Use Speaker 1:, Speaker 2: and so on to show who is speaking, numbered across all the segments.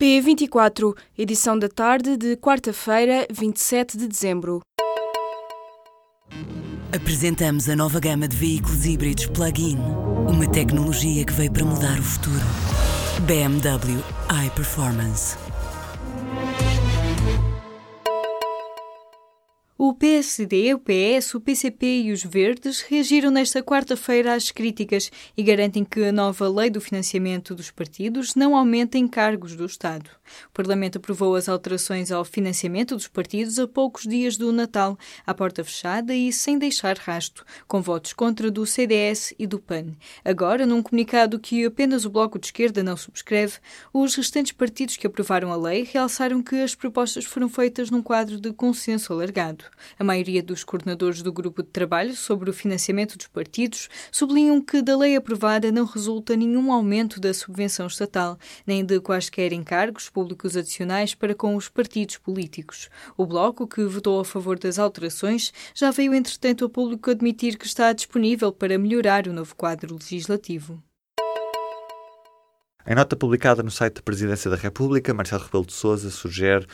Speaker 1: P24, edição da tarde de quarta-feira, 27 de dezembro.
Speaker 2: Apresentamos a nova gama de veículos híbridos plug-in. Uma tecnologia que veio para mudar o futuro. BMW iPerformance.
Speaker 1: O PSD, o PS, o PCP e os Verdes reagiram nesta quarta-feira às críticas e garantem que a nova lei do financiamento dos partidos não aumenta encargos do Estado. O Parlamento aprovou as alterações ao financiamento dos partidos a poucos dias do Natal, à porta fechada e sem deixar rasto, com votos contra do CDS e do PAN. Agora, num comunicado que apenas o Bloco de Esquerda não subscreve, os restantes partidos que aprovaram a lei realçaram que as propostas foram feitas num quadro de consenso alargado. A maioria dos coordenadores do grupo de trabalho sobre o financiamento dos partidos sublinham que da lei aprovada não resulta nenhum aumento da subvenção estatal, nem de quaisquer encargos públicos adicionais para com os partidos políticos. O Bloco, que votou a favor das alterações, já veio entretanto a público admitir que está disponível para melhorar o novo quadro legislativo.
Speaker 3: Em nota publicada no site da Presidência da República, Marcelo Rebelo de Sousa sugere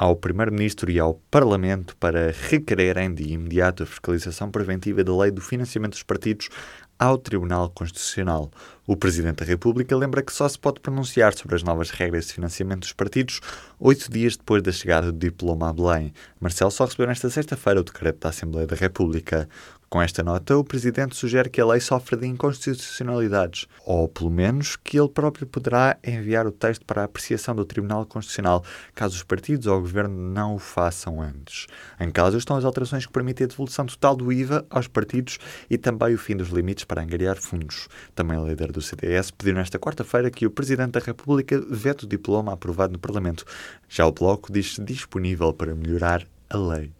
Speaker 3: ao Primeiro-Ministro e ao Parlamento para requererem de imediato a fiscalização preventiva da lei do financiamento dos partidos ao Tribunal Constitucional. O Presidente da República lembra que só se pode pronunciar sobre as novas regras de financiamento dos partidos oito dias depois da chegada do diploma a Belém. Marcelo só recebeu nesta sexta-feira o decreto da Assembleia da República. Com esta nota, o Presidente sugere que a lei sofre de inconstitucionalidades, ou pelo menos que ele próprio poderá enviar o texto para a apreciação do Tribunal Constitucional, caso os partidos ou o Governo não o façam antes. Em causa estão as alterações que permitem a devolução total do IVA aos partidos e também o fim dos limites para angariar fundos. Também a líder do CDS pediu nesta quarta-feira que o Presidente da República vete o diploma aprovado no Parlamento. Já o Bloco diz-se disponível para melhorar a lei.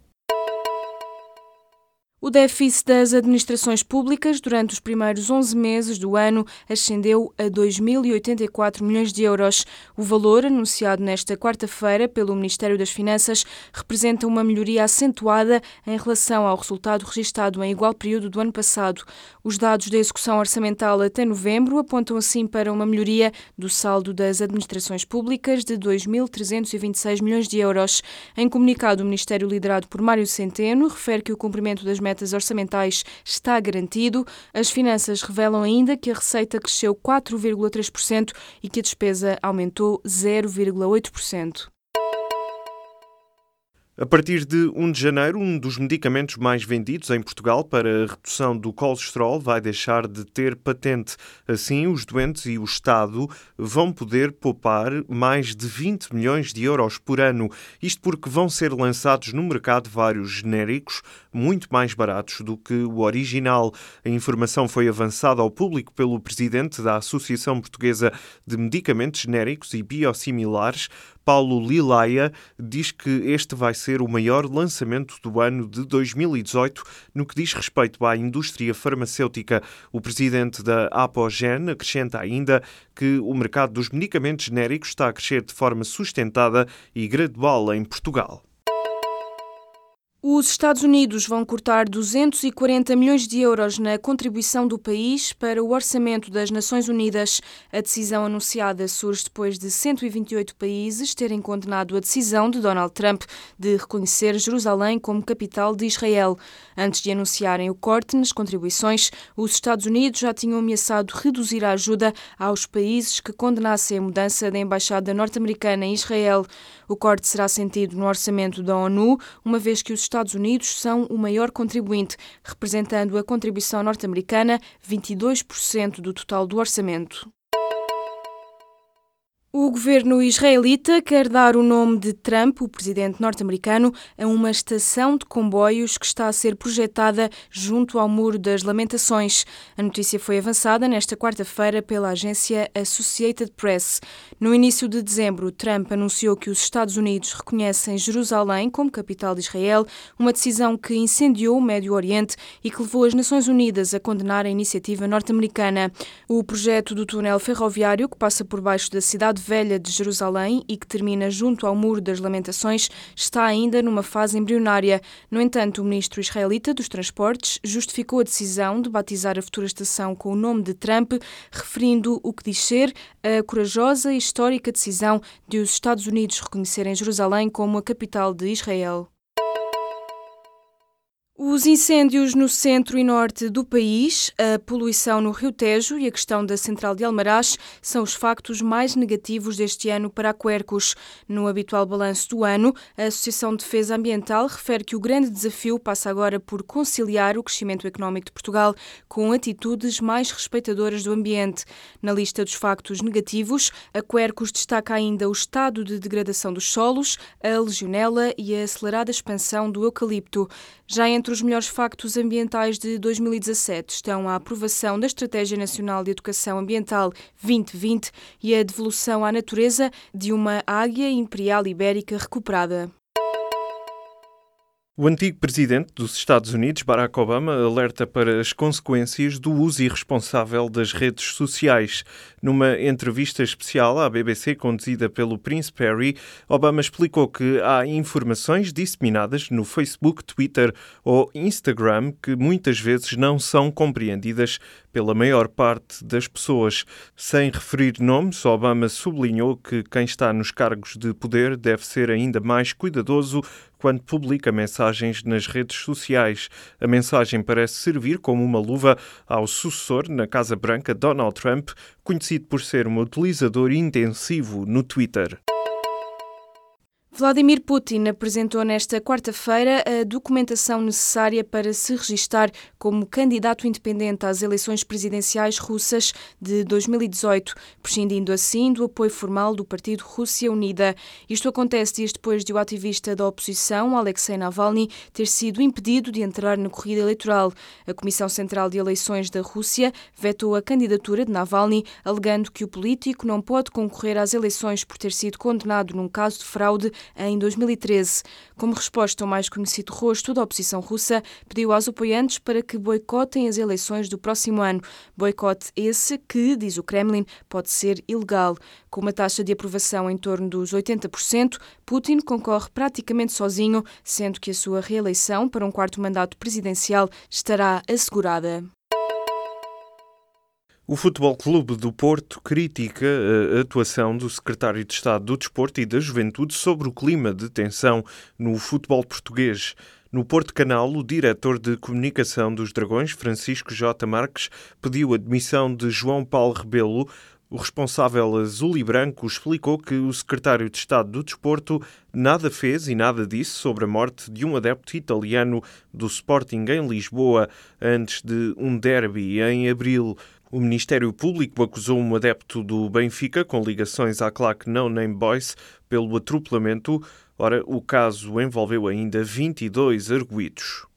Speaker 1: O déficit das administrações públicas durante os primeiros 11 meses do ano ascendeu a 2.084 milhões de euros. O valor, anunciado nesta quarta-feira pelo Ministério das Finanças, representa uma melhoria acentuada em relação ao resultado registado em igual período do ano passado. Os dados da execução orçamental até novembro apontam assim para uma melhoria do saldo das administrações públicas de 2.326 milhões de euros. Em comunicado, o Ministério liderado por Mário Centeno refere que o cumprimento das metas orçamentais está garantido. As finanças revelam ainda que a receita cresceu 4,3% e que a despesa aumentou 0,8%.
Speaker 4: A partir de 1 de janeiro, um dos medicamentos mais vendidos em Portugal para a redução do colesterol vai deixar de ter patente. Assim, os doentes e o Estado vão poder poupar mais de 20 milhões de euros por ano. Isto porque vão ser lançados no mercado vários genéricos muito mais baratos do que o original. A informação foi avançada ao público pelo presidente da Associação Portuguesa de Medicamentos Genéricos e Biosimilares, Paulo Lilaia, diz que este vai ser o maior lançamento do ano de 2018 no que diz respeito à indústria farmacêutica. O presidente da Apogen acrescenta ainda que o mercado dos medicamentos genéricos está a crescer de forma sustentada e gradual em Portugal.
Speaker 1: Os Estados Unidos vão cortar 240 milhões de euros na contribuição do país para o orçamento das Nações Unidas. A decisão anunciada surge depois de 128 países terem condenado a decisão de Donald Trump de reconhecer Jerusalém como capital de Israel. Antes de anunciarem o corte nas contribuições, os Estados Unidos já tinham ameaçado reduzir a ajuda aos países que condenassem a mudança da embaixada norte-americana em Israel. O corte será sentido no orçamento da ONU, uma vez que os Estados Unidos são o maior contribuinte, representando a contribuição norte-americana 22% do total do orçamento. O governo israelita quer dar o nome de Trump, o presidente norte-americano, a uma estação de comboios que está a ser projetada junto ao Muro das Lamentações. A notícia foi avançada nesta quarta-feira pela agência Associated Press. No início de dezembro, Trump anunciou que os Estados Unidos reconhecem Jerusalém como capital de Israel, uma decisão que incendiou o Médio Oriente e que levou as Nações Unidas a condenar a iniciativa norte-americana. O projeto do túnel ferroviário que passa por baixo da cidade Cidade Velha de Jerusalém e que termina junto ao Muro das Lamentações está ainda numa fase embrionária. No entanto, o ministro israelita dos Transportes justificou a decisão de batizar a futura estação com o nome de Trump, referindo o que diz ser a corajosa e histórica decisão de os Estados Unidos reconhecerem Jerusalém como a capital de Israel. Os incêndios no centro e norte do país, a poluição no Rio Tejo e a questão da central de Almaraz são os factos mais negativos deste ano para a Quercus. No habitual balanço do ano, a Associação de Defesa Ambiental refere que o grande desafio passa agora por conciliar o crescimento económico de Portugal com atitudes mais respeitadoras do ambiente. Na lista dos factos negativos, a Quercus destaca ainda o estado de degradação dos solos, a legionela e a acelerada expansão do eucalipto. Já entre os melhores factos ambientais de 2017 estão a aprovação da Estratégia Nacional de Educação Ambiental 2020 e a devolução à natureza de uma águia imperial ibérica recuperada.
Speaker 4: O antigo presidente dos Estados Unidos, Barack Obama, alerta para as consequências do uso irresponsável das redes sociais. Numa entrevista especial à BBC conduzida pelo Prince Harry, Obama explicou que há informações disseminadas no Facebook, Twitter ou Instagram que muitas vezes não são compreendidas pela maior parte das pessoas. Sem referir nomes, Obama sublinhou que quem está nos cargos de poder deve ser ainda mais cuidadoso quando publica mensagens nas redes sociais. A mensagem parece servir como uma luva ao sucessor na Casa Branca, Donald Trump, conhecido por ser um utilizador intensivo no Twitter.
Speaker 1: Vladimir Putin apresentou nesta quarta-feira a documentação necessária para se registar como candidato independente às eleições presidenciais russas de 2018, prescindindo assim do apoio formal do partido Rússia Unida. Isto acontece dias depois de o ativista da oposição, Alexei Navalny, ter sido impedido de entrar na corrida eleitoral. A Comissão Central de Eleições da Rússia vetou a candidatura de Navalny, alegando que o político não pode concorrer às eleições por ter sido condenado num caso de fraude em 2013. Como resposta ao mais conhecido rosto da oposição russa, pediu aos apoiantes para que boicotem as eleições do próximo ano. Boicote esse que, diz o Kremlin, pode ser ilegal. Com uma taxa de aprovação em torno dos 80%, Putin concorre praticamente sozinho, sendo que a sua reeleição para um quarto mandato presidencial estará assegurada.
Speaker 4: O Futebol Clube do Porto critica a atuação do secretário de Estado do Desporto e da Juventude sobre o clima de tensão no futebol português. No Porto Canal, o diretor de comunicação dos Dragões, Francisco J. Marques, pediu a demissão de João Paulo Rebelo. O responsável azul e branco explicou que o secretário de Estado do Desporto nada fez e nada disse sobre a morte de um adepto italiano do Sporting em Lisboa antes de um derby em abril. O Ministério Público acusou um adepto do Benfica com ligações à claque No Name Boys pelo atropelamento. Ora, o caso envolveu ainda 22 arguídos.